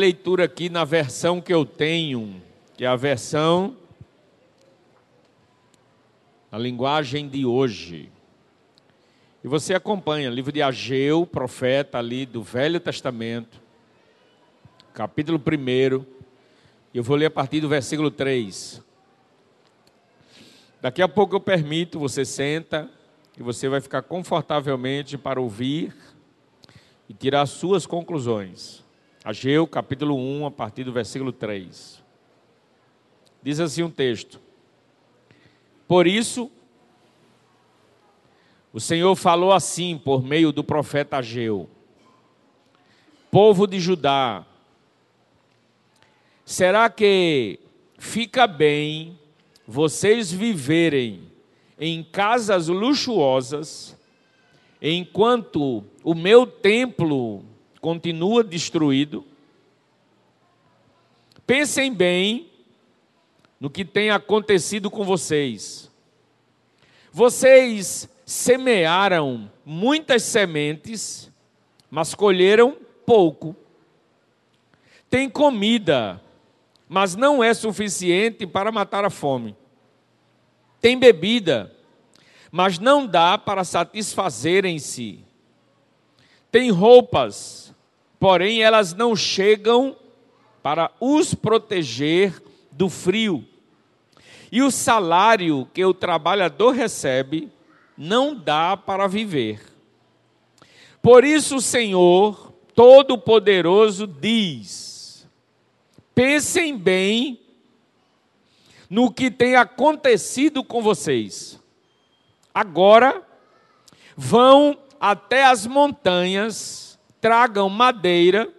leitura aqui na versão que eu tenho, que é a versão a linguagem de hoje. E você acompanha o livro de Ageu, profeta ali do Velho Testamento, capítulo 1. Eu vou ler a partir do versículo 3. Daqui a pouco eu permito, você senta e você vai ficar confortavelmente para ouvir e tirar suas conclusões. Ageu, capítulo 1, a partir do versículo 3. Diz assim um texto: Por isso, o Senhor falou assim por meio do profeta Ageu: Povo de Judá, será que fica bem vocês viverem em casas luxuosas, enquanto o meu templo continua destruído? Pensem bem no que tem acontecido com vocês. Vocês semearam muitas sementes, mas colheram pouco. Tem comida, mas não é suficiente para matar a fome. Tem bebida, mas não dá para satisfazerem-se. Tem roupas, porém elas não chegam para os proteger do frio. E o salário que o trabalhador recebe não dá para viver. Por isso o Senhor Todo-Poderoso diz: pensem bem no que tem acontecido com vocês. Agora, vão até as montanhas, tragam madeira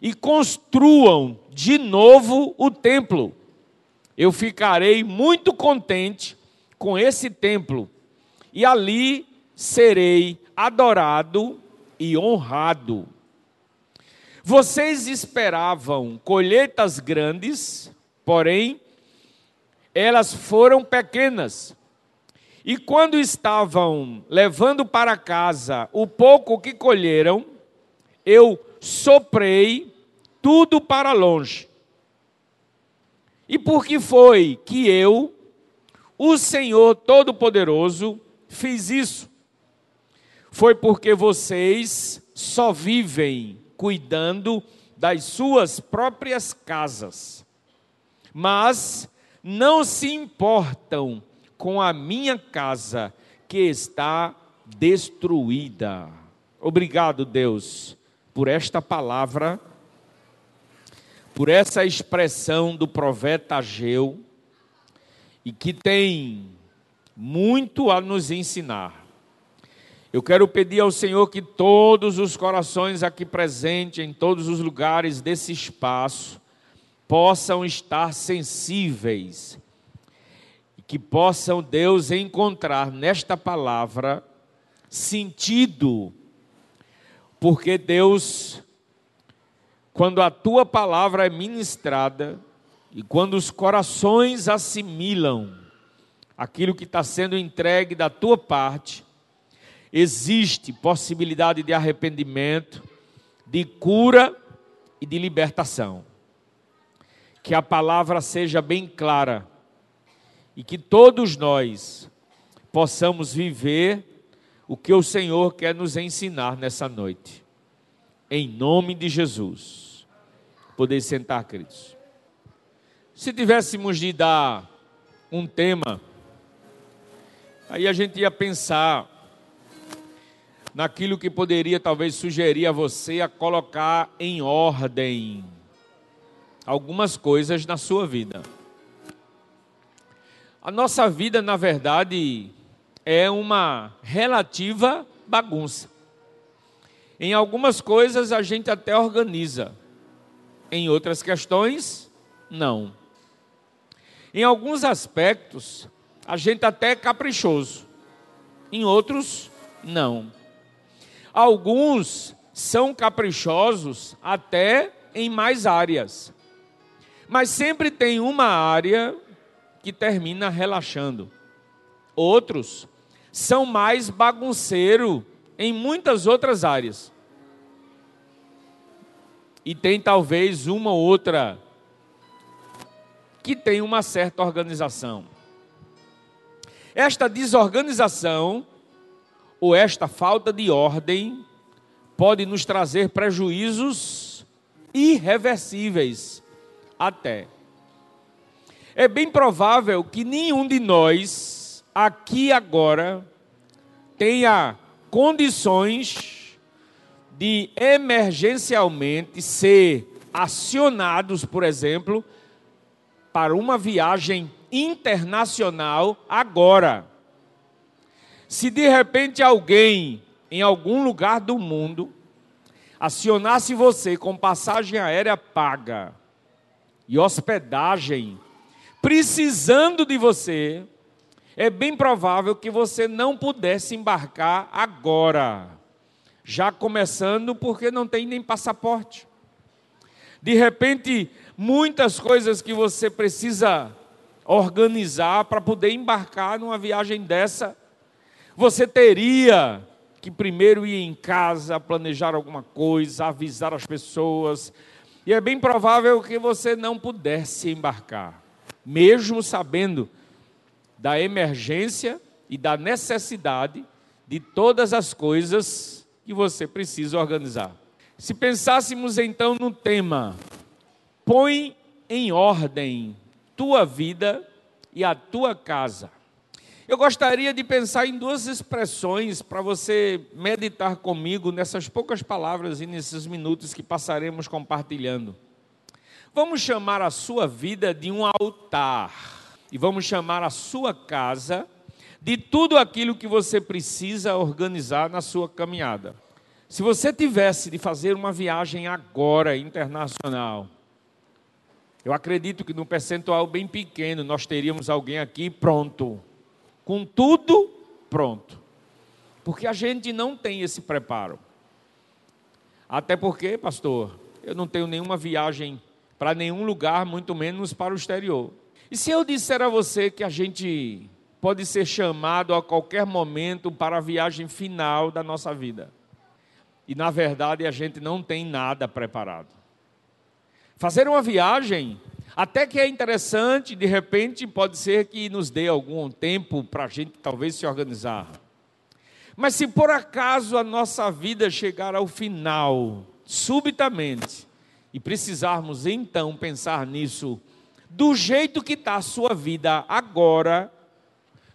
e construam de novo o templo. Eu ficarei muito contente com esse templo e ali serei adorado e honrado. Vocês esperavam colheitas grandes, porém, elas foram pequenas. E quando estavam levando para casa o pouco que colheram, eu soprei tudo para longe. E por que foi que eu, o Senhor Todo-Poderoso, fiz isso? Foi porque vocês só vivem cuidando das suas próprias casas, mas não se importam com a minha casa que está destruída. Obrigado, Deus, por esta palavra, por essa expressão do profeta Ageu, e que tem muito a nos ensinar. Eu quero pedir ao Senhor que todos os corações aqui presentes, em todos os lugares desse espaço, possam estar sensíveis e que possam, Deus, encontrar nesta palavra sentido, porque Deus, quando a tua palavra é ministrada e quando os corações assimilam aquilo que está sendo entregue da tua parte, existe possibilidade de arrependimento, de cura e de libertação. Que a palavra seja bem clara e que todos nós possamos viver o que o Senhor quer nos ensinar nessa noite. Em nome de Jesus. Poder sentar, queridos. Se tivéssemos de dar um tema, aí a gente ia pensar naquilo que poderia talvez sugerir a você a colocar em ordem algumas coisas na sua vida. A nossa vida, na verdade, é uma relativa bagunça. Em algumas coisas a gente até organiza, em outras questões, não. Em alguns aspectos, a gente até é caprichoso, em outros, não. Alguns são caprichosos até em mais áreas. Mas sempre tem uma área que termina relaxando. Outros são mais bagunceiro em muitas outras áreas. e tem talvez uma ou outra que tem uma certa organização. Esta desorganização ou esta falta de ordem pode nos trazer prejuízos irreversíveis até. É bem provável que nenhum de nós aqui agora tenha condições de emergencialmente ser acionados, por exemplo, para uma viagem internacional agora. Se de repente alguém em algum lugar do mundo acionasse você com passagem aérea paga e hospedagem, precisando de você, é bem provável que você não pudesse embarcar agora, já começando porque não tem nem passaporte. De repente, muitas coisas que você precisa organizar para poder embarcar numa viagem dessa. Você teria que primeiro ir em casa, planejar alguma coisa, avisar as pessoas. E é bem provável que você não pudesse embarcar, mesmo sabendo da emergência e da necessidade de todas as coisas que você precisa organizar. Se pensássemos então no tema Põe em ordem tua vida e a tua casa. Eu gostaria de pensar em duas expressões para você meditar comigo nessas poucas palavras e nesses minutos que passaremos compartilhando. Vamos chamar a sua vida de um altar e vamos chamar a sua casa de tudo aquilo que você precisa organizar na sua caminhada. Se você tivesse de fazer uma viagem agora internacional, eu acredito que num percentual bem pequeno nós teríamos alguém aqui pronto, com tudo pronto. Porque a gente não tem esse preparo. Até porque, pastor, eu não tenho nenhuma viagem para nenhum lugar, muito menos para o exterior. E se eu disser a você que a gente pode ser chamado a qualquer momento para a viagem final da nossa vida? E na verdade a gente não tem nada preparado. Fazer uma viagem, até que é interessante, de repente pode ser que nos dê algum tempo para a gente talvez se organizar. Mas se por acaso a nossa vida chegar ao final, subitamente, e precisarmos então pensar nisso, do jeito que está a sua vida agora,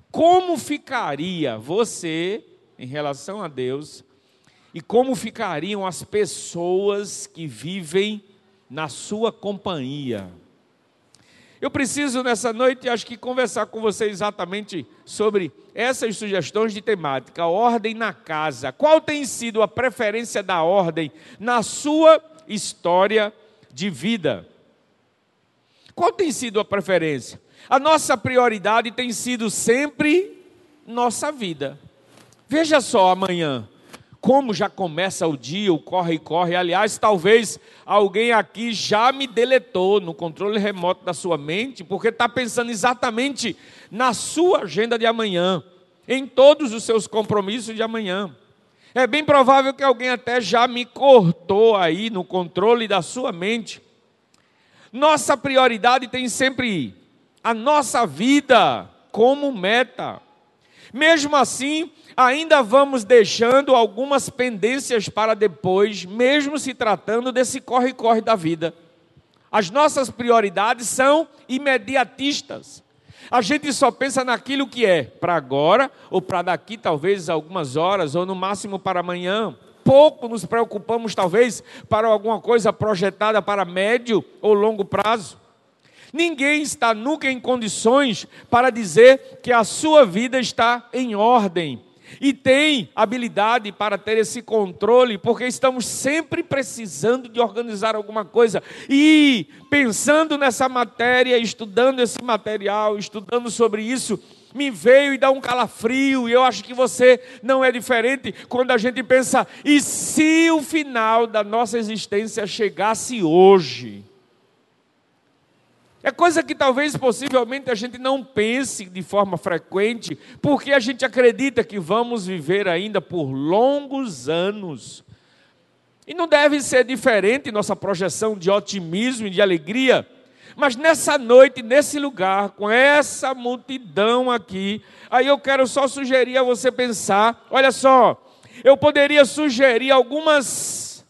como ficaria você em relação a Deus e como ficariam as pessoas que vivem na sua companhia. Eu preciso nessa noite, acho que conversar com você exatamente sobre essas sugestões de temática, ordem na casa. Qual tem sido a preferência da ordem na sua história de vida? Qual tem sido a preferência? A nossa prioridade tem sido sempre nossa vida. Veja só amanhã como já começa o dia, o corre e corre. Aliás, talvez alguém aqui já me deletou no controle remoto da sua mente, porque está pensando exatamente na sua agenda de amanhã, em todos os seus compromissos de amanhã. É bem provável que alguém até já me cortou aí no controle da sua mente. Nossa prioridade tem sempre a nossa vida como meta. Mesmo assim, ainda vamos deixando algumas pendências para depois, mesmo se tratando desse corre-corre da vida. As nossas prioridades são imediatistas. A gente só pensa naquilo que é para agora, ou para daqui talvez algumas horas, ou no máximo para amanhã. Pouco nos preocupamos, talvez, para alguma coisa projetada para médio ou longo prazo. Ninguém está nunca em condições para dizer que a sua vida está em ordem e tem habilidade para ter esse controle, porque estamos sempre precisando de organizar alguma coisa. E pensando nessa matéria, estudando esse material, estudando sobre isso, me veio e dá um calafrio, e eu acho que você não é diferente quando a gente pensa: e se o final da nossa existência chegasse hoje? É coisa que talvez possivelmente a gente não pense de forma frequente, porque a gente acredita que vamos viver ainda por longos anos. E não deve ser diferente nossa projeção de otimismo e de alegria. Mas nessa noite, nesse lugar, com essa multidão aqui, aí eu quero só sugerir a você pensar: olha só, eu poderia sugerir algumas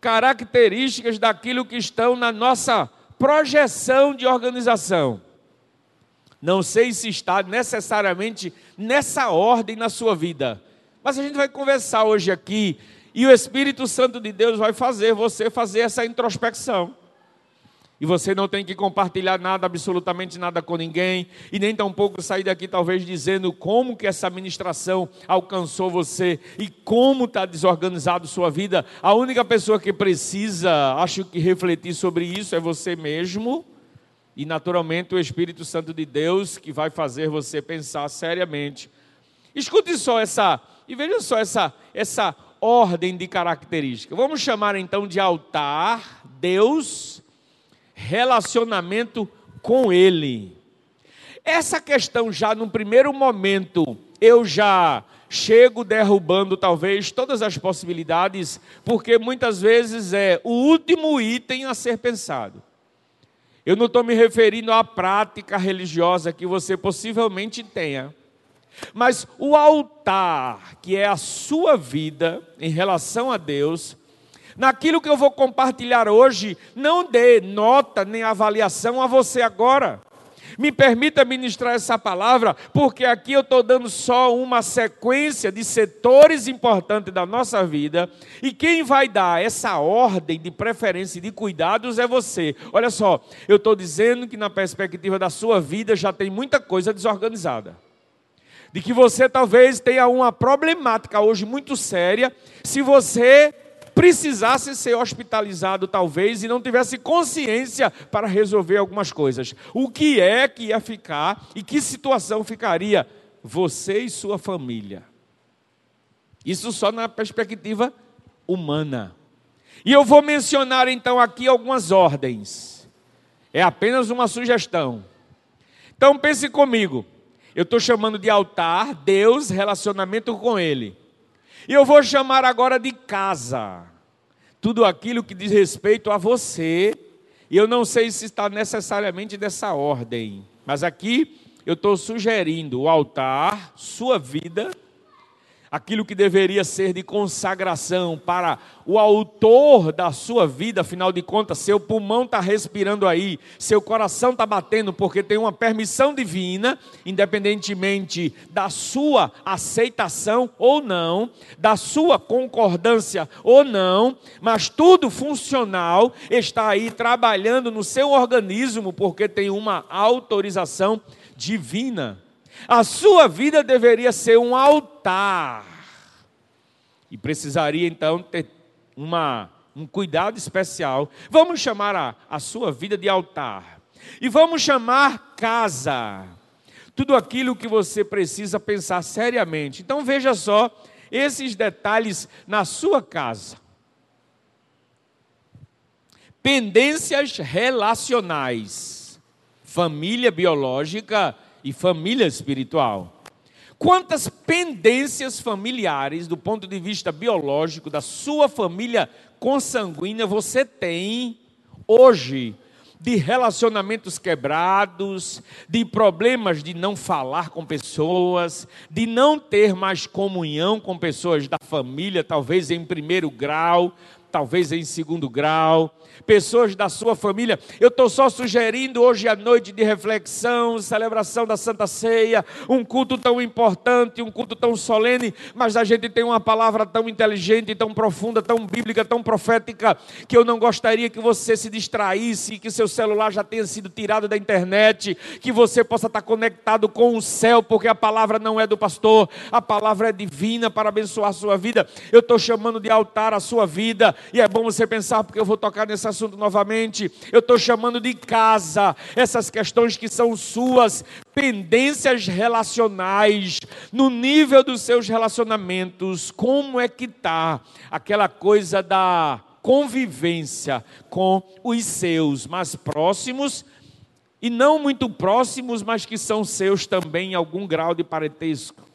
características daquilo que estão na nossa projeção de organização. Não sei se está necessariamente nessa ordem na sua vida, mas a gente vai conversar hoje aqui e o Espírito Santo de Deus vai fazer você fazer essa introspecção. E você não tem que compartilhar nada, absolutamente nada com ninguém, e nem tampouco sair daqui talvez dizendo como que essa ministração alcançou você e como está desorganizado sua vida. A única pessoa que precisa, acho que refletir sobre isso é você mesmo, e naturalmente o Espírito Santo de Deus que vai fazer você pensar seriamente. Escute só essa, e veja só essa, essa ordem de características. Vamos chamar então de altar, Deus, relacionamento com Ele. Essa questão já no primeiro momento, eu já chego derrubando talvez todas as possibilidades, porque muitas vezes é o último item a ser pensado. Eu não estou me referindo à prática religiosa que você possivelmente tenha, mas o altar, que é a sua vida em relação a Deus, Naquilo que eu vou compartilhar hoje, não dê nota nem avaliação a você agora. Me permita ministrar essa palavra, porque aqui eu estou dando só uma sequência de setores importantes da nossa vida, e quem vai dar essa ordem de preferência e de cuidados é você. Olha só, eu estou dizendo que na perspectiva da sua vida já tem muita coisa desorganizada. De que você talvez tenha uma problemática hoje muito séria, se você precisasse ser hospitalizado, talvez, e não tivesse consciência para resolver algumas coisas. O que é que ia ficar e que situação ficaria você e sua família? Isso só na perspectiva humana. E eu vou mencionar então aqui algumas ordens. É apenas uma sugestão. Então pense comigo. Eu estou chamando de altar, Deus, relacionamento com Ele. E eu vou chamar agora de casa. Tudo aquilo que diz respeito a você. E eu não sei se está necessariamente dessa ordem. Mas aqui eu estou sugerindo o altar, sua vida aquilo que deveria ser de consagração para o autor da sua vida, afinal de contas, seu pulmão está respirando aí, seu coração está batendo porque tem uma permissão divina, independentemente da sua aceitação ou não, da sua concordância ou não, mas tudo funcional está aí trabalhando no seu organismo porque tem uma autorização divina. A sua vida deveria ser um altar. E precisaria então ter uma, um cuidado especial. Vamos chamar a, a sua vida de altar. E vamos chamar casa. Tudo aquilo que você precisa pensar seriamente. Então veja só esses detalhes na sua casa. Pendências relacionais. Família biológica e família espiritual. Quantas pendências familiares, do ponto de vista biológico, da sua família consanguínea, você tem hoje de relacionamentos quebrados, de problemas de não falar com pessoas, de não ter mais comunhão com pessoas da família, talvez em primeiro grau, talvez em segundo grau, pessoas da sua família. Eu estou só sugerindo hoje à noite de reflexão, celebração da Santa Ceia, um culto tão importante, um culto tão solene, mas a gente tem uma palavra tão inteligente, tão profunda, tão bíblica, tão profética, que eu não gostaria que você se distraísse, que seu celular já tenha sido tirado da internet, que você possa estar conectado com o céu, porque a palavra não é do pastor, a palavra é divina para abençoar a sua vida. Eu estou chamando de altar a sua vida, e é bom você pensar, porque eu vou tocar nesse assunto novamente. Eu estou chamando de casa essas questões que são suas, pendências relacionais, no nível dos seus relacionamentos. Como é que está aquela coisa da convivência com os seus mais próximos? E não muito próximos, mas que são seus também em algum grau de parentesco.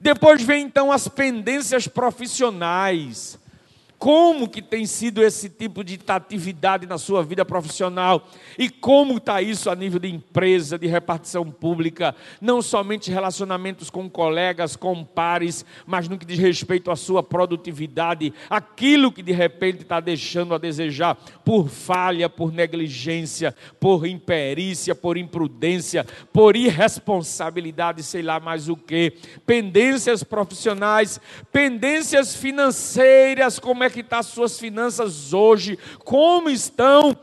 Depois vem então as pendências profissionais Como que tem sido esse tipo de atividade na sua vida profissional? E como está isso a nível de empresa, de repartição pública? Não somente relacionamentos com colegas, com pares, mas no que diz respeito à sua produtividade, aquilo que de repente está deixando a desejar por falha, por negligência, por imperícia, por imprudência, por irresponsabilidade, sei lá mais o que, pendências profissionais, pendências financeiras, como é que estão tá as suas finanças hoje, como estão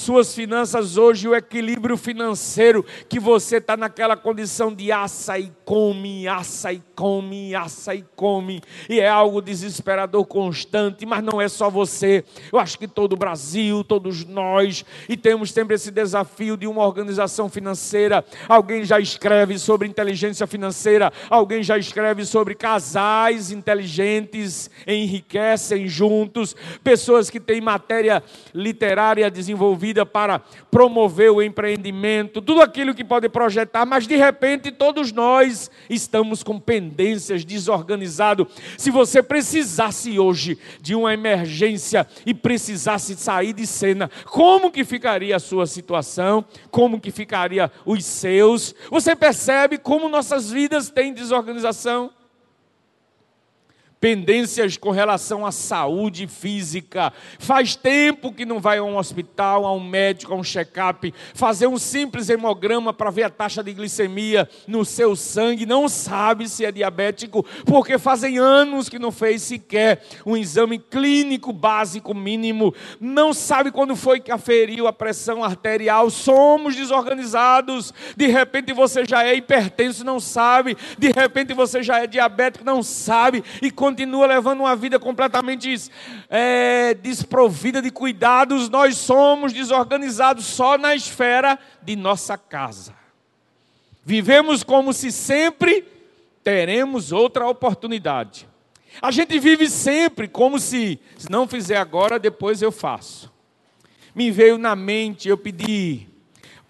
suas finanças hoje, o equilíbrio financeiro, que você está naquela condição de aça e come, aça e come, aça e come, e é algo desesperador constante, mas não é só você, eu acho que todo o Brasil, todos nós, e temos sempre esse desafio de uma organização financeira. Alguém já escreve sobre inteligência financeira, alguém já escreve sobre casais inteligentes, enriquecem juntos, pessoas que têm matéria literária desenvolvida vida para promover o empreendimento, tudo aquilo que pode projetar, mas de repente todos nós estamos com pendências, desorganizados. Se você precisasse hoje de uma emergência e precisasse sair de cena, como que ficaria a sua situação? Como que ficaria os seus? Você percebe como nossas vidas têm desorganização? Pendências com relação à saúde física. Faz tempo que não vai a um hospital, a um médico, a um check-up, fazer um simples hemograma para ver a taxa de glicemia no seu sangue, não sabe se é diabético, porque fazem anos que não fez sequer um exame clínico básico mínimo, não sabe quando foi que aferiu a pressão arterial. Somos desorganizados. De repente você já é hipertenso, não sabe. De repente você já é diabético, não sabe. E quando continua levando uma vida completamente é, desprovida de cuidados, nós somos desorganizados só na esfera de nossa casa. Vivemos como se sempre teremos outra oportunidade. A gente vive sempre como se, se não fizer agora, depois eu faço. Me veio na mente, eu pedi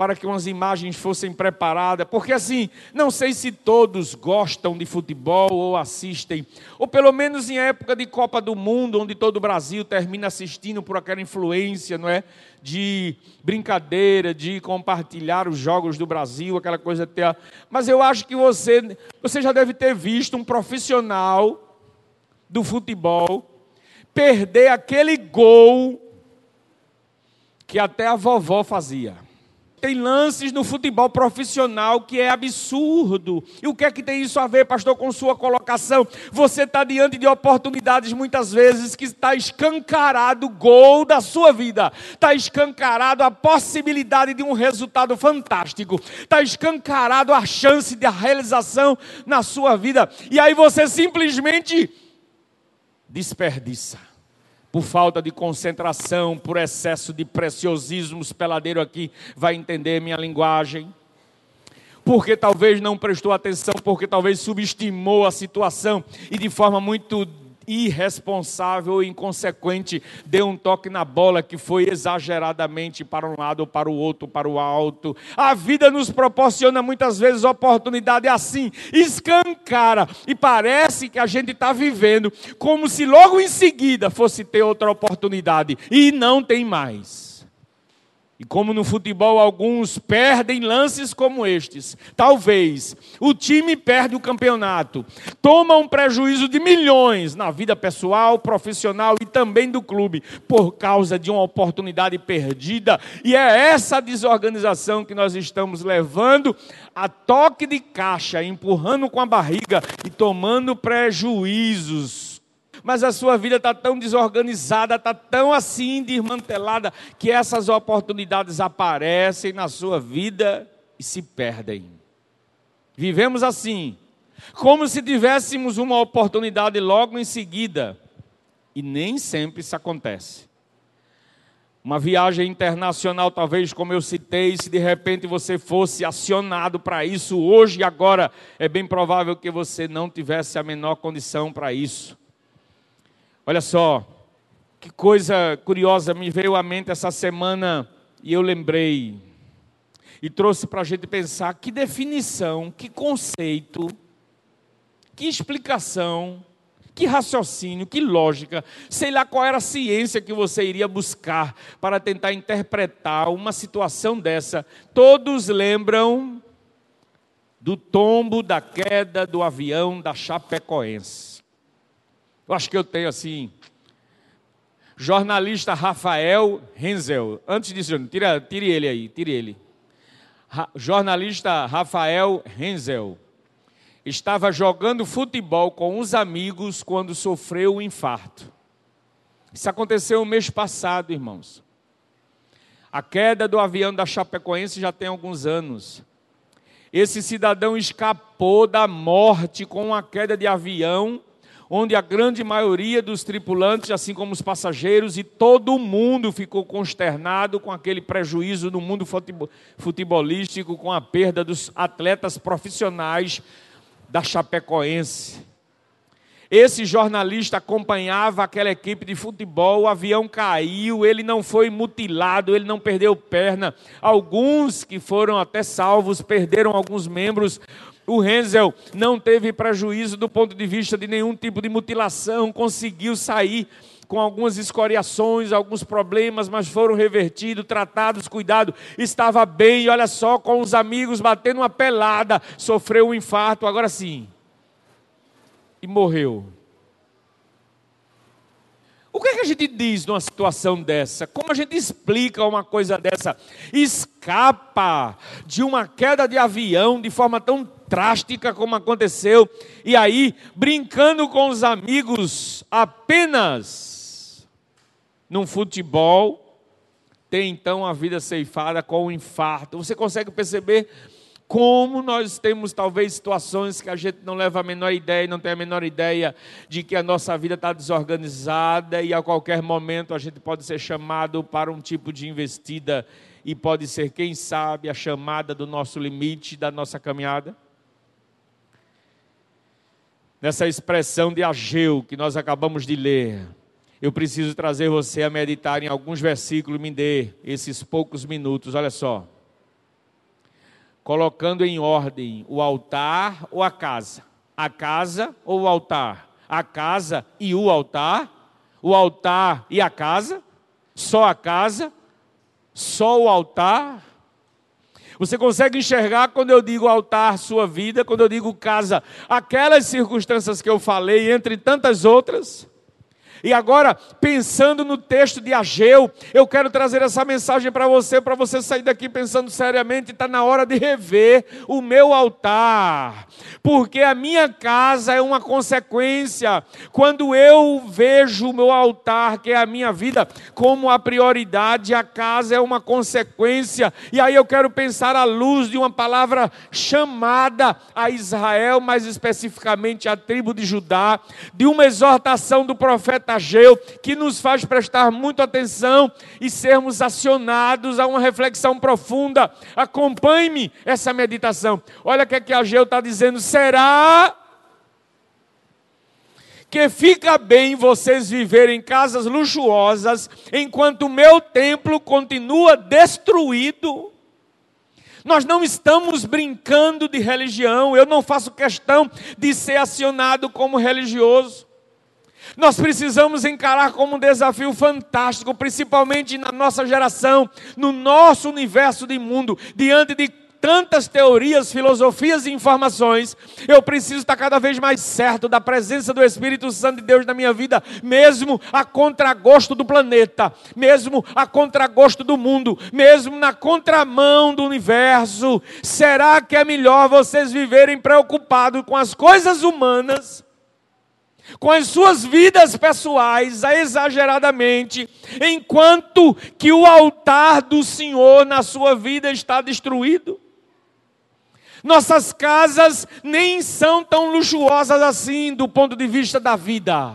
para que umas imagens fossem preparadas, porque assim, não sei se todos gostam de futebol ou assistem, ou pelo menos em época de Copa do Mundo, onde todo o Brasil termina assistindo por aquela influência, não é? De brincadeira, de compartilhar os jogos do Brasil, aquela coisa até. Mas eu acho que você, você já deve ter visto um profissional do futebol perder aquele gol que até a vovó fazia. Tem lances no futebol profissional que é absurdo. E o que é que tem isso a ver, pastor, com sua colocação? Você está diante de oportunidades muitas vezes que está escancarado o gol da sua vida, está escancarado a possibilidade de um resultado fantástico, está escancarado a chance de realização na sua vida, e aí você simplesmente desperdiça por falta de concentração, por excesso de preciosismos, peladeiro aqui vai entender minha linguagem. Porque talvez não prestou atenção, porque talvez subestimou a situação e de forma muito irresponsável e inconsequente, deu um toque na bola que foi exageradamente para um lado para o outro, para o alto. A vida nos proporciona muitas vezes oportunidade assim, escancara, e parece que a gente está vivendo como se logo em seguida fosse ter outra oportunidade, e não tem mais. E como no futebol alguns perdem lances como estes, talvez o time perde o campeonato, toma um prejuízo de milhões na vida pessoal, profissional e também do clube, por causa de uma oportunidade perdida. E é essa desorganização que nós estamos levando a toque de caixa, empurrando com a barriga e tomando prejuízos mas a sua vida está tão desorganizada, está tão assim desmantelada, que essas oportunidades aparecem na sua vida e se perdem. Vivemos assim, como se tivéssemos uma oportunidade logo em seguida, e nem sempre isso acontece. Uma viagem internacional, talvez, como eu citei, se de repente você fosse acionado para isso hoje e agora, é bem provável que você não tivesse a menor condição para isso. Olha só, que coisa curiosa me veio à mente essa semana e eu lembrei. E trouxe para a gente pensar que definição, que conceito, que explicação Que raciocínio, que lógica, sei lá qual era a ciência que você iria buscar para tentar interpretar uma situação dessa. Todos lembram do tombo, da queda do avião da Chapecoense. Eu acho que eu tenho assim. Jornalista Rafael Renzel. Antes disso, tira, tire ele aí, tire ele. Ra jornalista Rafael Renzel estava jogando futebol com os amigos quando sofreu um infarto. Isso aconteceu o mês passado, irmãos. A queda do avião da Chapecoense já tem alguns anos. Esse cidadão escapou da morte com a queda de avião, onde a grande maioria dos tripulantes, assim como os passageiros e todo mundo ficou consternado com aquele prejuízo no mundo futebolístico, com a perda dos atletas profissionais da Chapecoense. Esse jornalista acompanhava aquela equipe de futebol, o avião caiu, ele não foi mutilado, ele não perdeu perna. Alguns que foram até salvos perderam alguns membros. O Renzel não teve prejuízo do ponto de vista de nenhum tipo de mutilação, conseguiu sair com algumas escoriações, alguns problemas, mas foram revertidos, tratados, cuidados, estava bem, olha só, com os amigos batendo uma pelada, sofreu um infarto, agora sim. E morreu. O que, é que a gente diz numa situação dessa? Como a gente explica uma coisa dessa? Escapa de uma queda de avião de forma tão drástica como aconteceu, e aí, brincando com os amigos, apenas num futebol, tem então a vida ceifada com o infarto. Você consegue perceber como nós temos talvez situações que a gente não leva a menor ideia, não tem a menor ideia de que a nossa vida está desorganizada e a qualquer momento a gente pode ser chamado para um tipo de investida e pode ser, quem sabe, a chamada do nosso limite da nossa caminhada? Nessa expressão de Ageu que nós acabamos de ler, eu preciso trazer você a meditar em alguns versículos, me dê esses poucos minutos, olha só. Colocando em ordem o altar ou a casa? A casa ou o altar? A casa e o altar? O altar e a casa? Só a casa? Só o altar? Você consegue enxergar quando eu digo altar, sua vida, quando eu digo casa, aquelas circunstâncias que eu falei, entre tantas outras? E agora, pensando no texto de Ageu, eu quero trazer essa mensagem para você, para você sair daqui pensando seriamente, está na hora de rever o meu altar, porque a minha casa é uma consequência. Quando eu vejo o meu altar, que é a minha vida, como a prioridade, a casa é uma consequência. E aí eu quero pensar à luz de uma palavra chamada a Israel, mais especificamente a tribo de Judá, de uma exortação do profeta Ageu, que nos faz prestar muita atenção e sermos acionados a uma reflexão profunda. Acompanhe-me essa meditação. Olha o que, é que Ageu está dizendo: será que fica bem vocês viverem em casas luxuosas enquanto o meu templo continua destruído? Nós não estamos brincando de religião, eu não faço questão de ser acionado como religioso. Nós precisamos encarar como um desafio fantástico, principalmente na nossa geração, no nosso universo de mundo, diante de tantas teorias, filosofias e informações, eu preciso estar cada vez mais certo da presença do Espírito Santo de Deus na minha vida, mesmo a contragosto do planeta, mesmo a contragosto do mundo, mesmo na contramão do universo. Será que é melhor vocês viverem preocupados com as coisas humanas? Com as suas vidas pessoais exageradamente, enquanto que o altar do Senhor na sua vida está destruído. Nossas casas nem são tão luxuosas assim do ponto de vista da vida,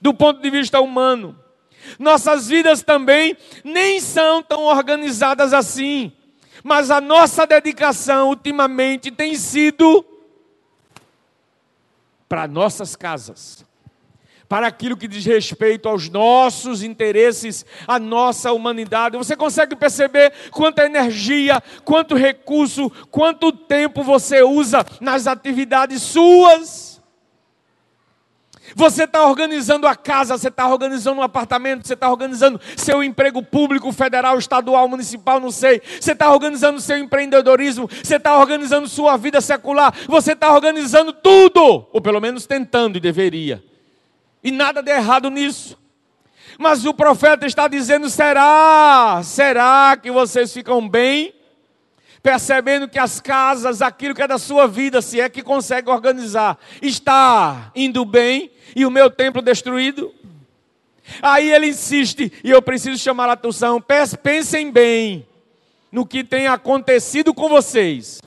do ponto de vista humano. Nossas vidas também nem são tão organizadas assim, mas a nossa dedicação ultimamente tem sido para nossas casas, para aquilo que diz respeito aos nossos interesses, à nossa humanidade. Você consegue perceber quanta energia, quanto recurso, quanto tempo você usa nas atividades suas? Você está organizando a casa, você está organizando um apartamento, você está organizando seu emprego público, federal, estadual, municipal, não sei. Você está organizando seu empreendedorismo, você está organizando sua vida secular, você está organizando tudo, ou pelo menos tentando e deveria. E nada de errado nisso. Mas o profeta está dizendo: será? Será que vocês ficam bem? Percebendo que as casas, aquilo que é da sua vida, se é que consegue organizar, está indo bem e o meu templo destruído. Aí ele insiste, e eu preciso chamar a atenção: pensem bem no que tem acontecido com vocês.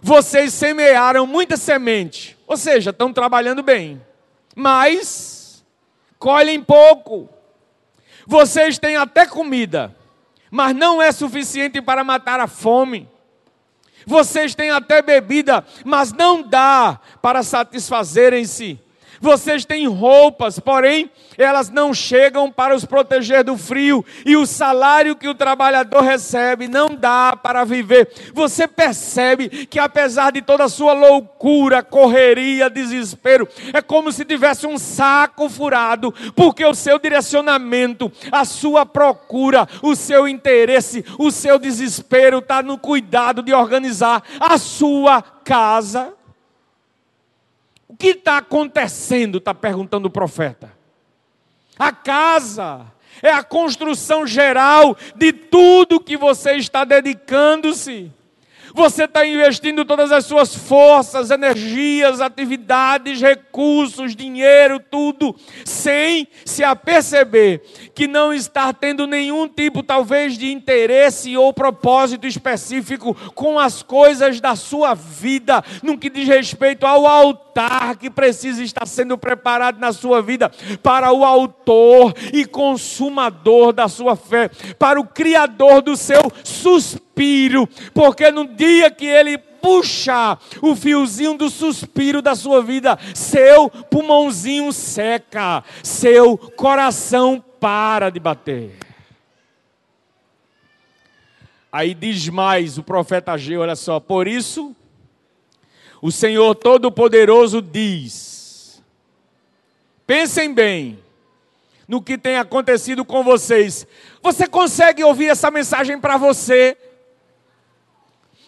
Vocês semearam muita semente, ou seja, estão trabalhando bem, mas colhem pouco. Vocês têm até comida, mas não é suficiente para matar a fome. Vocês têm até bebida, mas não dá para satisfazerem-se. Vocês têm roupas, porém elas não chegam para os proteger do frio, e o salário que o trabalhador recebe não dá para viver. Você percebe que apesar de toda a sua loucura, correria, desespero, é como se tivesse um saco furado, porque o seu direcionamento, a sua procura, o seu interesse, o seu desespero está no cuidado de organizar a sua casa. O que está acontecendo? Está perguntando o profeta. A casa é a construção geral de tudo que você está dedicando-se. Você está investindo todas as suas forças, energias, atividades, recursos, dinheiro, tudo, sem se aperceber que não está tendo nenhum tipo, talvez, de interesse ou propósito específico com as coisas da sua vida, no que diz respeito ao altar que precisa estar sendo preparado na sua vida para o autor e consumador da sua fé, para o criador do seu suspiro suspiro, porque no dia que ele puxar o fiozinho do suspiro da sua vida, seu pulmãozinho seca, seu coração para de bater. Aí diz mais o profeta Ageu, olha só, por isso o Senhor Todo-Poderoso diz: pensem bem no que tem acontecido com vocês. Você consegue ouvir essa mensagem para você?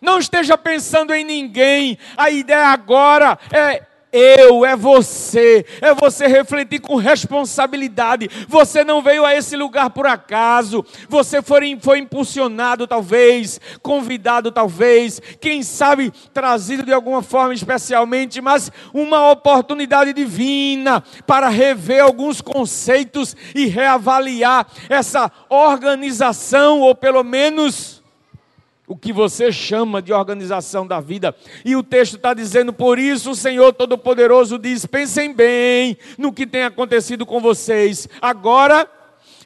Não esteja pensando em ninguém. A ideia agora é eu, é você, é você refletir com responsabilidade. Você não veio a esse lugar por acaso, você foi, foi impulsionado, talvez, convidado, talvez, quem sabe trazido de alguma forma especialmente, mas uma oportunidade divina para rever alguns conceitos e reavaliar essa organização, ou pelo menos o que você chama de organização da vida. E o texto está dizendo: por isso o Senhor Todo-Poderoso diz: pensem bem no que tem acontecido com vocês. Agora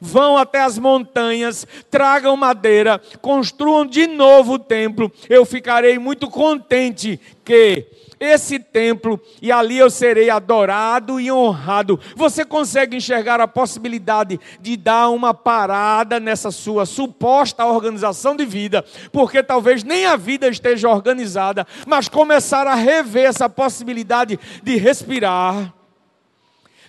vão até as montanhas, tragam madeira, construam de novo o templo. Eu ficarei muito contente que esse templo e ali eu serei adorado e honrado. Você consegue enxergar a possibilidade de dar uma parada nessa sua suposta organização de vida, porque talvez nem a vida esteja organizada, mas começar a rever essa possibilidade de respirar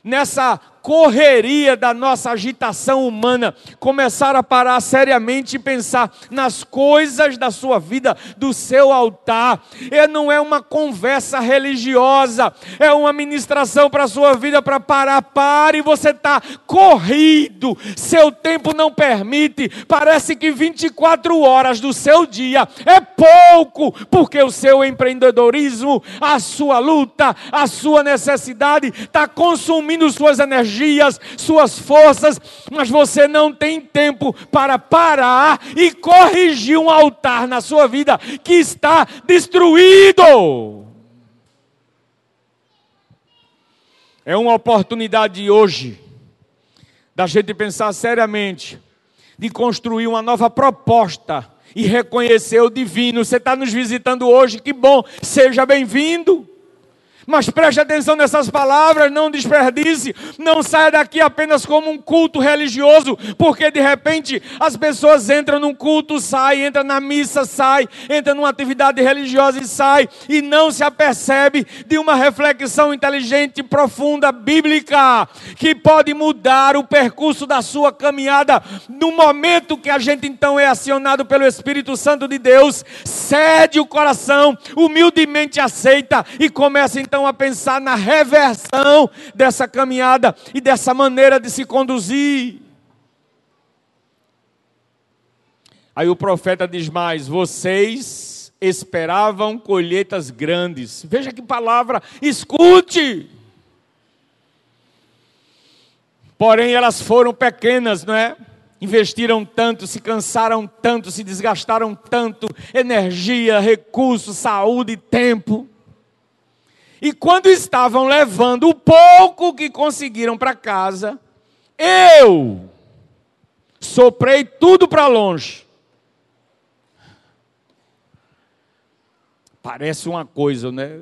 nessa correria da nossa agitação humana, começar a parar seriamente e pensar nas coisas da sua vida, do seu altar. E não é uma conversa religiosa, é uma ministração para a sua vida para parar, pare, você está corrido, seu tempo não permite, parece que 24 horas do seu dia é pouco, porque o seu empreendedorismo, a sua luta, a sua necessidade está consumindo suas energias energias, suas forças, mas você não tem tempo para parar e corrigir um altar na sua vida que está destruído. É uma oportunidade hoje da gente pensar seriamente, de construir uma nova proposta e reconhecer o divino. Você está nos visitando hoje, que bom, seja bem-vindo. Mas preste atenção nessas palavras, não desperdice, não saia daqui apenas como um culto religioso, porque de repente as pessoas entram num culto, saem, entram na missa, saem, entram numa atividade religiosa e saem, e não se apercebe de uma reflexão inteligente, profunda, bíblica, que pode mudar o percurso da sua caminhada. No momento que a gente então é acionado pelo Espírito Santo de Deus, cede o coração, humildemente aceita e começa então a pensar na reversão dessa caminhada e dessa maneira de se conduzir. Aí o profeta diz mais: vocês esperavam colheitas grandes. Veja que palavra, escute. Porém, elas foram pequenas, não é? Investiram tanto, se cansaram tanto, se desgastaram tanto, energia, recursos, saúde, tempo. E quando estavam levando o pouco que conseguiram para casa, eu soprei tudo para longe. Parece uma coisa, né?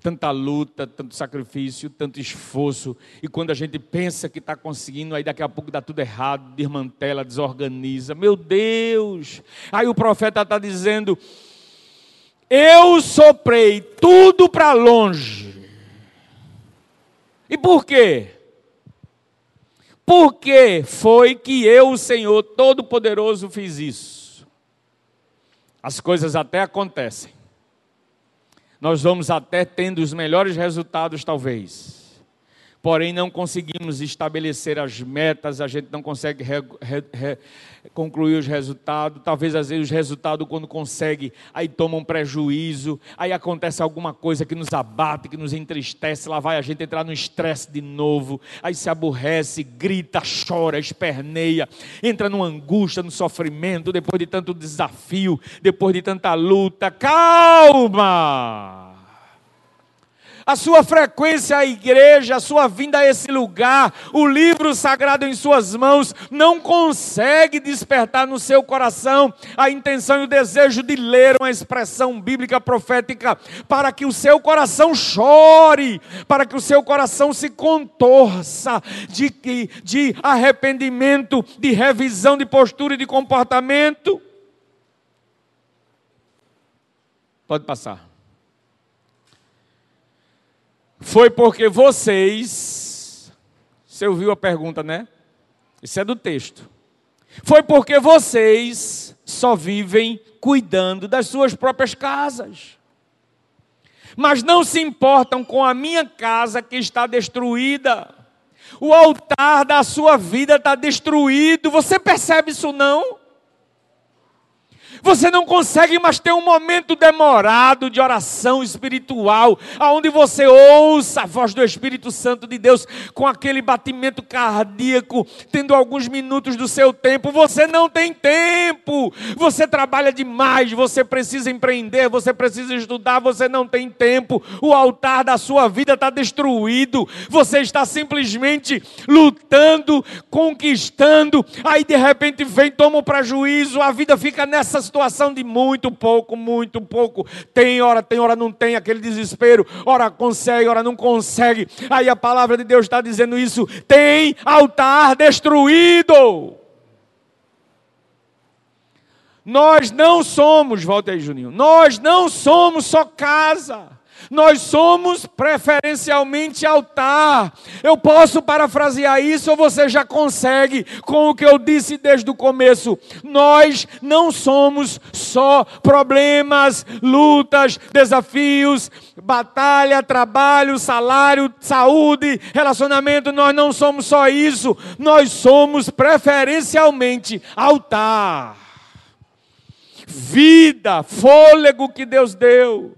Tanta luta, tanto sacrifício, tanto esforço. E quando a gente pensa que está conseguindo, aí daqui a pouco dá tudo errado, desmantela, desorganiza. Meu Deus! Aí o profeta está dizendo: eu soprei tudo para longe. E por quê? Porque foi que eu, o Senhor Todo-Poderoso, fiz isso. As coisas até acontecem. Nós vamos até tendo os melhores resultados, talvez porém não conseguimos estabelecer as metas, a gente não consegue re, re, re, concluir os resultados. Talvez às vezes os resultados, quando consegue, aí tomam um prejuízo, aí acontece alguma coisa que nos abate, que nos entristece, lá vai a gente entrar no estresse de novo, aí se aborrece, grita, chora, esperneia, entra numa angústia, no sofrimento, depois de tanto desafio, depois de tanta luta. Calma! A sua frequência à igreja, a sua vinda a esse lugar, o livro sagrado em suas mãos, não consegue despertar no seu coração a intenção e o desejo de ler uma expressão bíblica profética, para que o seu coração chore, para que o seu coração se contorça de, de arrependimento, de revisão de postura e de comportamento. Pode passar. Foi porque vocês. Você ouviu a pergunta, né? Isso é do texto. Foi porque vocês só vivem cuidando das suas próprias casas. Mas não se importam com a minha casa que está destruída. O altar da sua vida está destruído. Você percebe isso não? Você não consegue mais ter um momento demorado de oração espiritual, aonde você ouça a voz do Espírito Santo de Deus com aquele batimento cardíaco, tendo alguns minutos do seu tempo. Você não tem tempo. Você trabalha demais, você precisa empreender, você precisa estudar, você não tem tempo. O altar da sua vida está destruído. Você está simplesmente lutando, conquistando. Aí de repente vem, toma um prejuízo, a vida fica nessa situação de muito pouco, muito pouco. Tem hora, tem hora não tem, aquele desespero. Ora consegue, ora não consegue. Aí a palavra de Deus está dizendo isso. Tem altar destruído. Nós não somos, volta aí, Juninho. Nós não somos só casa. Nós somos preferencialmente altar. Eu posso parafrasear isso ou você já consegue com o que eu disse desde o começo. Nós não somos só problemas, lutas, desafios, batalha, trabalho, salário, saúde, relacionamento. Nós não somos só isso. Nós somos preferencialmente altar. Vida, fôlego que Deus deu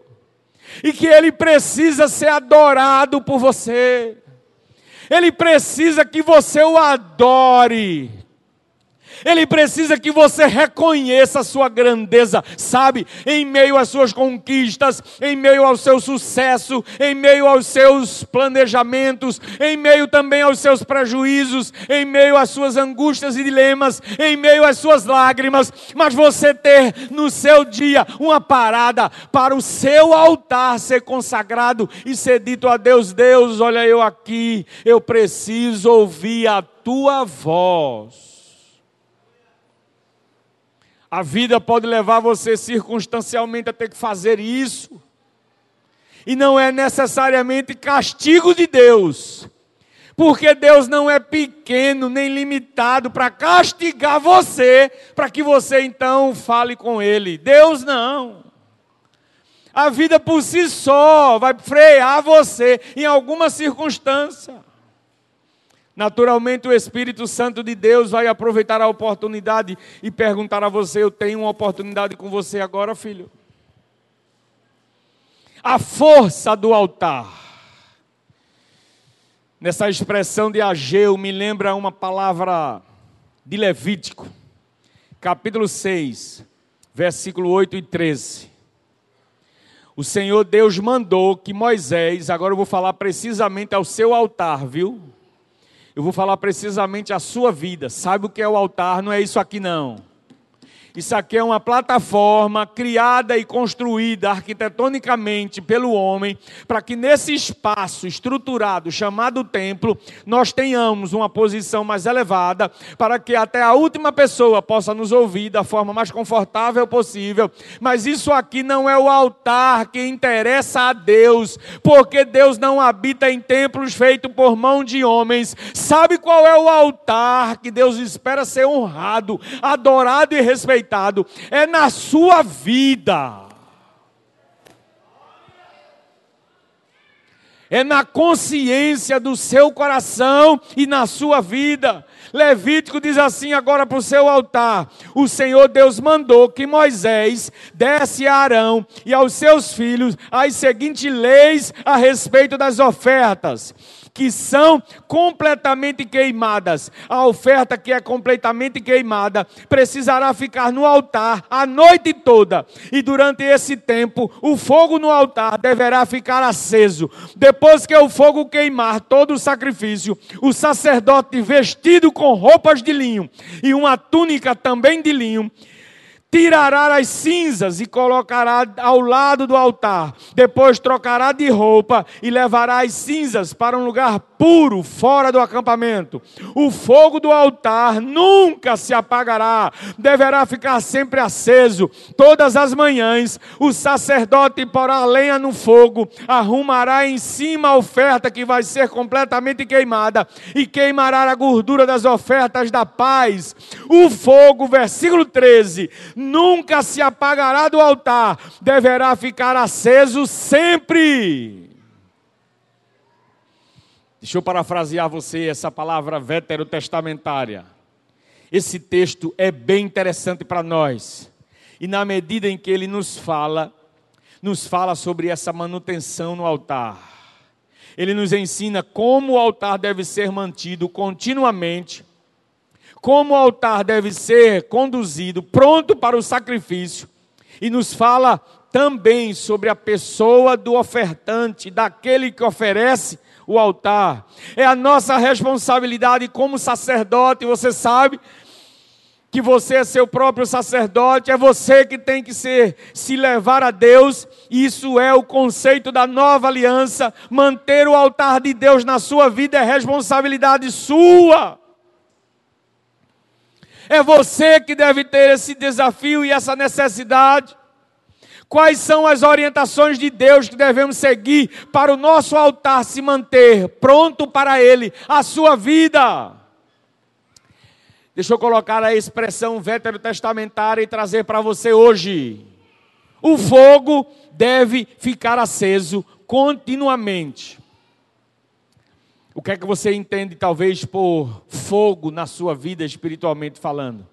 e que ele precisa ser adorado por você. Ele precisa que você o adore. Ele precisa que você reconheça a sua grandeza, sabe? Em meio às suas conquistas, em meio ao seu sucesso, em meio aos seus planejamentos, em meio também aos seus prejuízos, em meio às suas angústias e dilemas, em meio às suas lágrimas, mas você ter no seu dia uma parada para o seu altar ser consagrado e ser dito a Deus: Deus, olha eu aqui, eu preciso ouvir a tua voz. A vida pode levar você circunstancialmente a ter que fazer isso. E não é necessariamente castigo de Deus. Porque Deus não é pequeno nem limitado para castigar você, para que você então fale com Ele. Deus não. A vida por si só vai frear você em alguma circunstância. Naturalmente, o Espírito Santo de Deus vai aproveitar a oportunidade e perguntar a você: Eu tenho uma oportunidade com você agora, filho? A força do altar. Nessa expressão de Ageu, me lembra uma palavra de Levítico, capítulo 6, versículo 8 e 13. O Senhor Deus mandou que Moisés, agora eu vou falar precisamente ao seu altar, viu? Eu vou falar precisamente a sua vida. Sabe o que é o altar? Não é isso aqui não. Isso aqui é uma plataforma criada e construída arquitetonicamente pelo homem, para que nesse espaço estruturado chamado templo, nós tenhamos uma posição mais elevada, para que até a última pessoa possa nos ouvir da forma mais confortável possível. Mas isso aqui não é o altar que interessa a Deus, porque Deus não habita em templos feitos por mão de homens. Sabe qual é o altar que Deus espera ser honrado, adorado e respeitado? É na sua vida. É na consciência do seu coração e na sua vida. Levítico diz assim agora para o seu altar: O Senhor Deus mandou que Moisés desse a Arão e aos seus filhos as seguintes leis a respeito das ofertas que são completamente queimadas. A oferta que é completamente queimada precisará ficar no altar a noite toda. E durante esse tempo, o fogo no altar deverá ficar aceso. Depois que o fogo queimar todo o sacrifício, o sacerdote vestido com roupas de linho e uma túnica também de linho, tirará as cinzas e colocará ao lado do altar. Depois trocará de roupa e levará as cinzas para um lugar puro, fora do acampamento. O fogo do altar nunca se apagará, deverá ficar sempre aceso. Todas as manhãs, o sacerdote porá lenha no fogo, arrumará em cima a oferta que vai ser completamente queimada e queimará a gordura das ofertas da paz. O fogo, versículo 13 nunca se apagará do altar, deverá ficar aceso sempre. Deixa eu parafrasear você essa palavra veterotestamentária. Esse texto é bem interessante para nós. E na medida em que ele nos fala, nos fala sobre essa manutenção no altar. Ele nos ensina como o altar deve ser mantido continuamente como o altar deve ser conduzido, pronto para o sacrifício, e nos fala também sobre a pessoa do ofertante, daquele que oferece o altar. É a nossa responsabilidade como sacerdote, você sabe que você é seu próprio sacerdote, é você que tem que ser, se levar a Deus. Isso é o conceito da nova aliança. Manter o altar de Deus na sua vida é responsabilidade sua. É você que deve ter esse desafio e essa necessidade. Quais são as orientações de Deus que devemos seguir para o nosso altar se manter pronto para Ele, a sua vida? Deixa eu colocar a expressão veterotestamentária e trazer para você hoje. O fogo deve ficar aceso continuamente. O que é que você entende, talvez, por fogo na sua vida espiritualmente falando?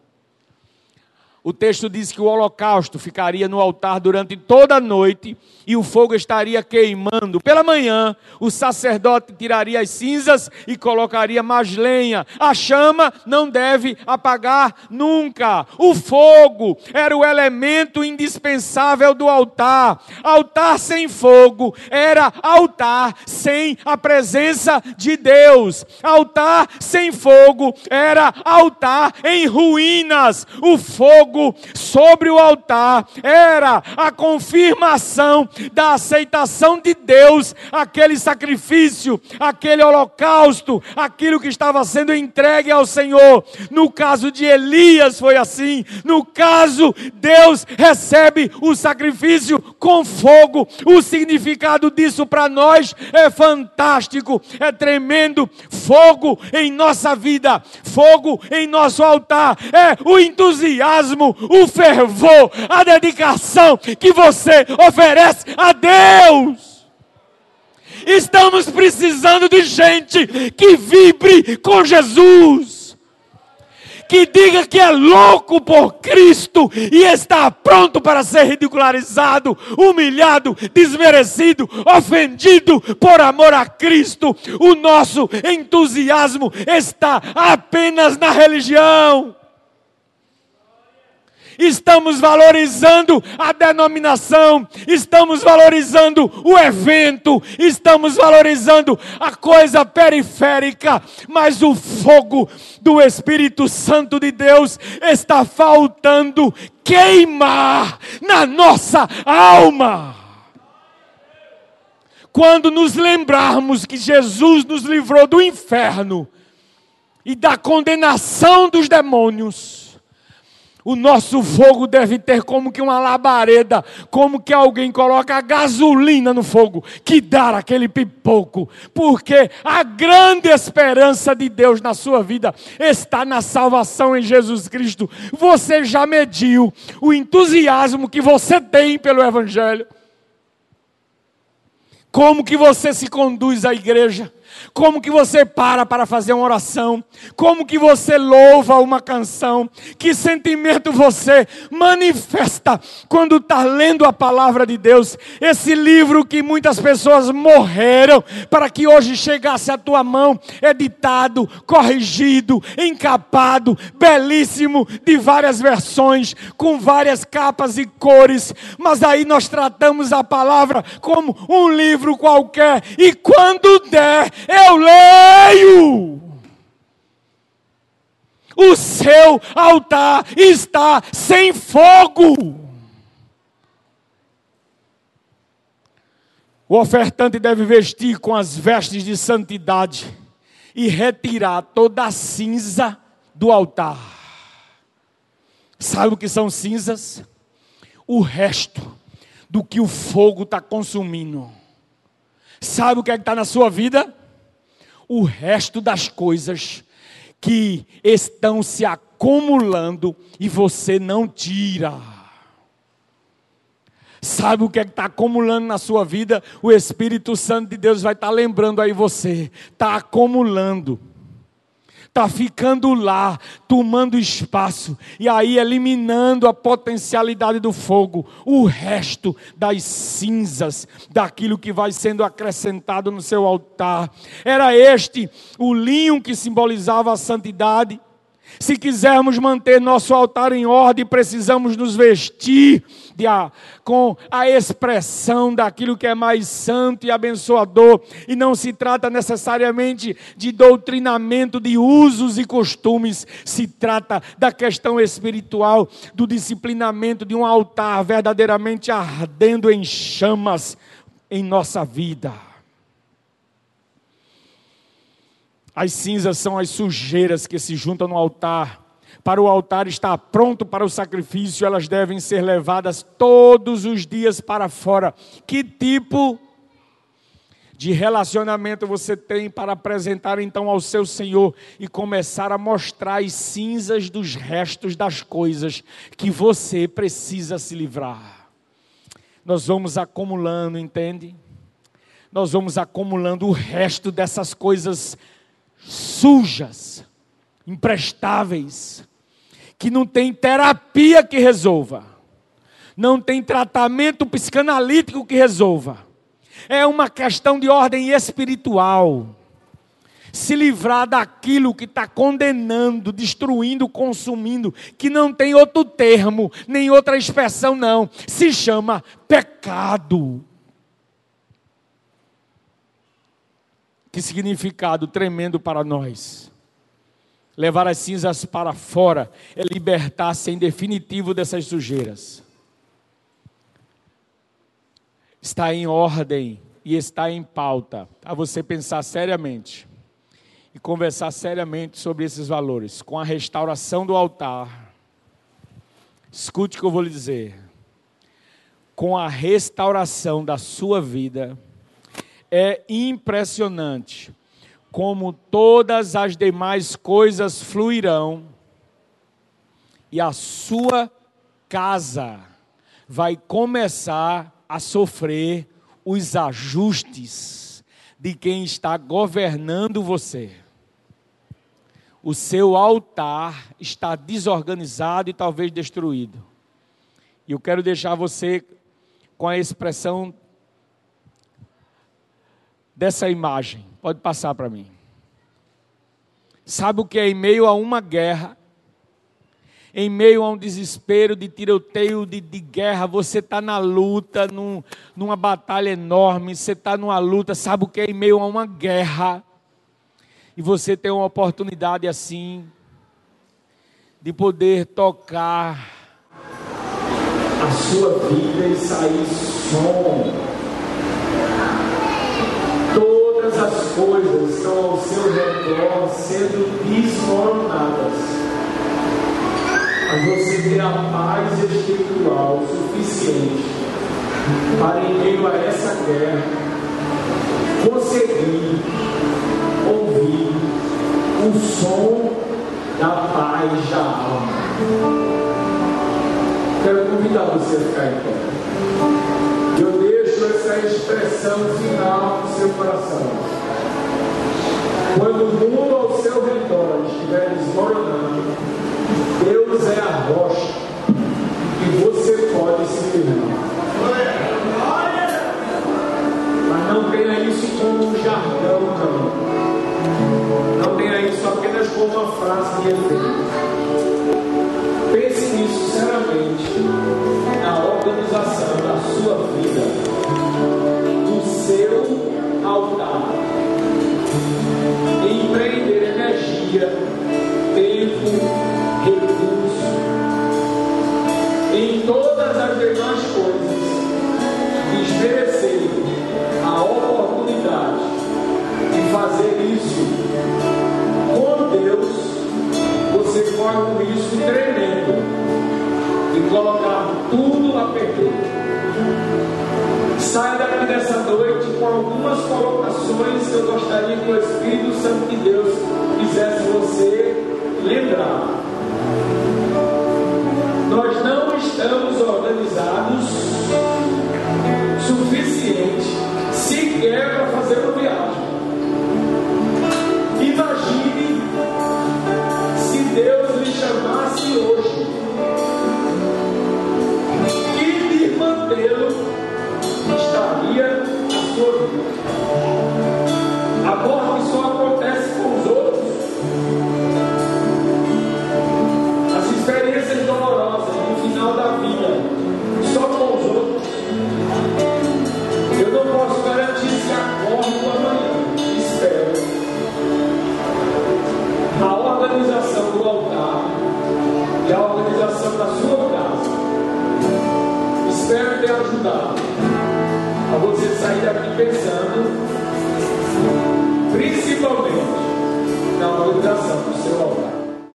O texto diz que o holocausto ficaria no altar durante toda a noite e o fogo estaria queimando. Pela manhã, o sacerdote tiraria as cinzas e colocaria mais lenha. A chama não deve apagar nunca. O fogo era o elemento indispensável do altar. Altar sem fogo era altar sem a presença de Deus. Altar sem fogo era altar em ruínas. O fogo fogo sobre o altar era a confirmação da aceitação de Deus, aquele sacrifício, aquele holocausto, aquilo que estava sendo entregue ao Senhor. No caso de Elias foi assim. No caso, Deus recebe o sacrifício com fogo. O significado disso para nós é fantástico, é tremendo. Fogo em nossa vida, fogo em nosso altar, é o entusiasmo o fervor, a dedicação que você oferece a Deus. Estamos precisando de gente que vibre com Jesus que diga que é louco por Cristo e está pronto para ser ridicularizado, humilhado, desmerecido, ofendido por amor a Cristo. O nosso entusiasmo está apenas na religião estamos valorizando a denominação, estamos valorizando o evento, estamos valorizando a coisa periférica, mas o fogo do Espírito Santo de Deus está faltando queimar na nossa alma. Quando nos lembrarmos que Jesus nos livrou do inferno e da condenação dos demônios, o nosso fogo deve ter como que uma labareda, como que alguém coloca gasolina no fogo, que dá aquele pipoco, porque a grande esperança de Deus na sua vida está na salvação em Jesus Cristo. Você já mediu o entusiasmo que você tem pelo Evangelho? Como que você se conduz à igreja? Como que você para para fazer uma oração, como que você louva uma canção, que sentimento você manifesta quando está lendo a palavra de Deus, esse livro que muitas pessoas morreram para que hoje chegasse à tua mão, editado, corrigido, encapado, belíssimo, de várias versões, com várias capas e cores, mas aí nós tratamos a palavra como um livro qualquer, e quando der, eu leio. O seu altar está sem fogo. O ofertante deve vestir com as vestes de santidade e retirar toda a cinza do altar. Sabe o que são cinzas? O resto do que o fogo está consumindo. Sabe o que é está na sua vida? O resto das coisas que estão se acumulando e você não tira. Sabe o que é está acumulando na sua vida? O Espírito Santo de Deus vai estar tá lembrando aí você. Está acumulando está ficando lá, tomando espaço, e aí eliminando a potencialidade do fogo, o resto das cinzas, daquilo que vai sendo acrescentado no seu altar. Era este o linho que simbolizava a santidade. Se quisermos manter nosso altar em ordem, precisamos nos vestir a, com a expressão daquilo que é mais santo e abençoador. E não se trata necessariamente de doutrinamento de usos e costumes, se trata da questão espiritual, do disciplinamento de um altar verdadeiramente ardendo em chamas em nossa vida. As cinzas são as sujeiras que se juntam no altar. Para o altar estar pronto para o sacrifício, elas devem ser levadas todos os dias para fora. Que tipo de relacionamento você tem para apresentar então ao seu Senhor e começar a mostrar as cinzas dos restos das coisas que você precisa se livrar? Nós vamos acumulando, entende? Nós vamos acumulando o resto dessas coisas sujas, imprestáveis, que não tem terapia que resolva, não tem tratamento psicanalítico que resolva. É uma questão de ordem espiritual. Se livrar daquilo que está condenando, destruindo, consumindo, que não tem outro termo, nem outra expressão, não. Se chama pecado. Que significado tremendo para nós. Levar as cinzas para fora é libertar-se em definitivo dessas sujeiras. Está em ordem e está em pauta a você pensar seriamente e conversar seriamente sobre esses valores, com a restauração do altar. Escute o que eu vou lhe dizer. Com a restauração da sua vida, é impressionante como todas as demais coisas fluirão, e a sua casa vai começar a sofrer os ajustes de quem está governando você. O seu altar está desorganizado e talvez destruído. E eu quero deixar você com a expressão dessa imagem. Pode passar para mim. Sabe o que é em meio a uma guerra? Em meio a um desespero de tiroteio, de, de guerra, você está na luta, num, numa batalha enorme, você está numa luta, sabe o que é em meio a uma guerra? E você tem uma oportunidade assim, de poder tocar a sua vida e sair som todas as coisas estão ao seu redor sendo desmoronadas. Mas você tem a paz espiritual suficiente para, em meio a essa guerra, conseguir ouvir o som da paz da alma. Quero convidar você a ficar em pé expressão final do seu coração. Quando o mundo ao seu redor estiver desmoronando, Deus é a rocha que você pode se firmar. Mas não tenha isso como um jargão, não. Não tenha isso apenas como uma frase de efeito. Pense nisso seriamente na organização da sua vida seu altar. Empreender energia, que eu gostaria que o Espírito Santo de Deus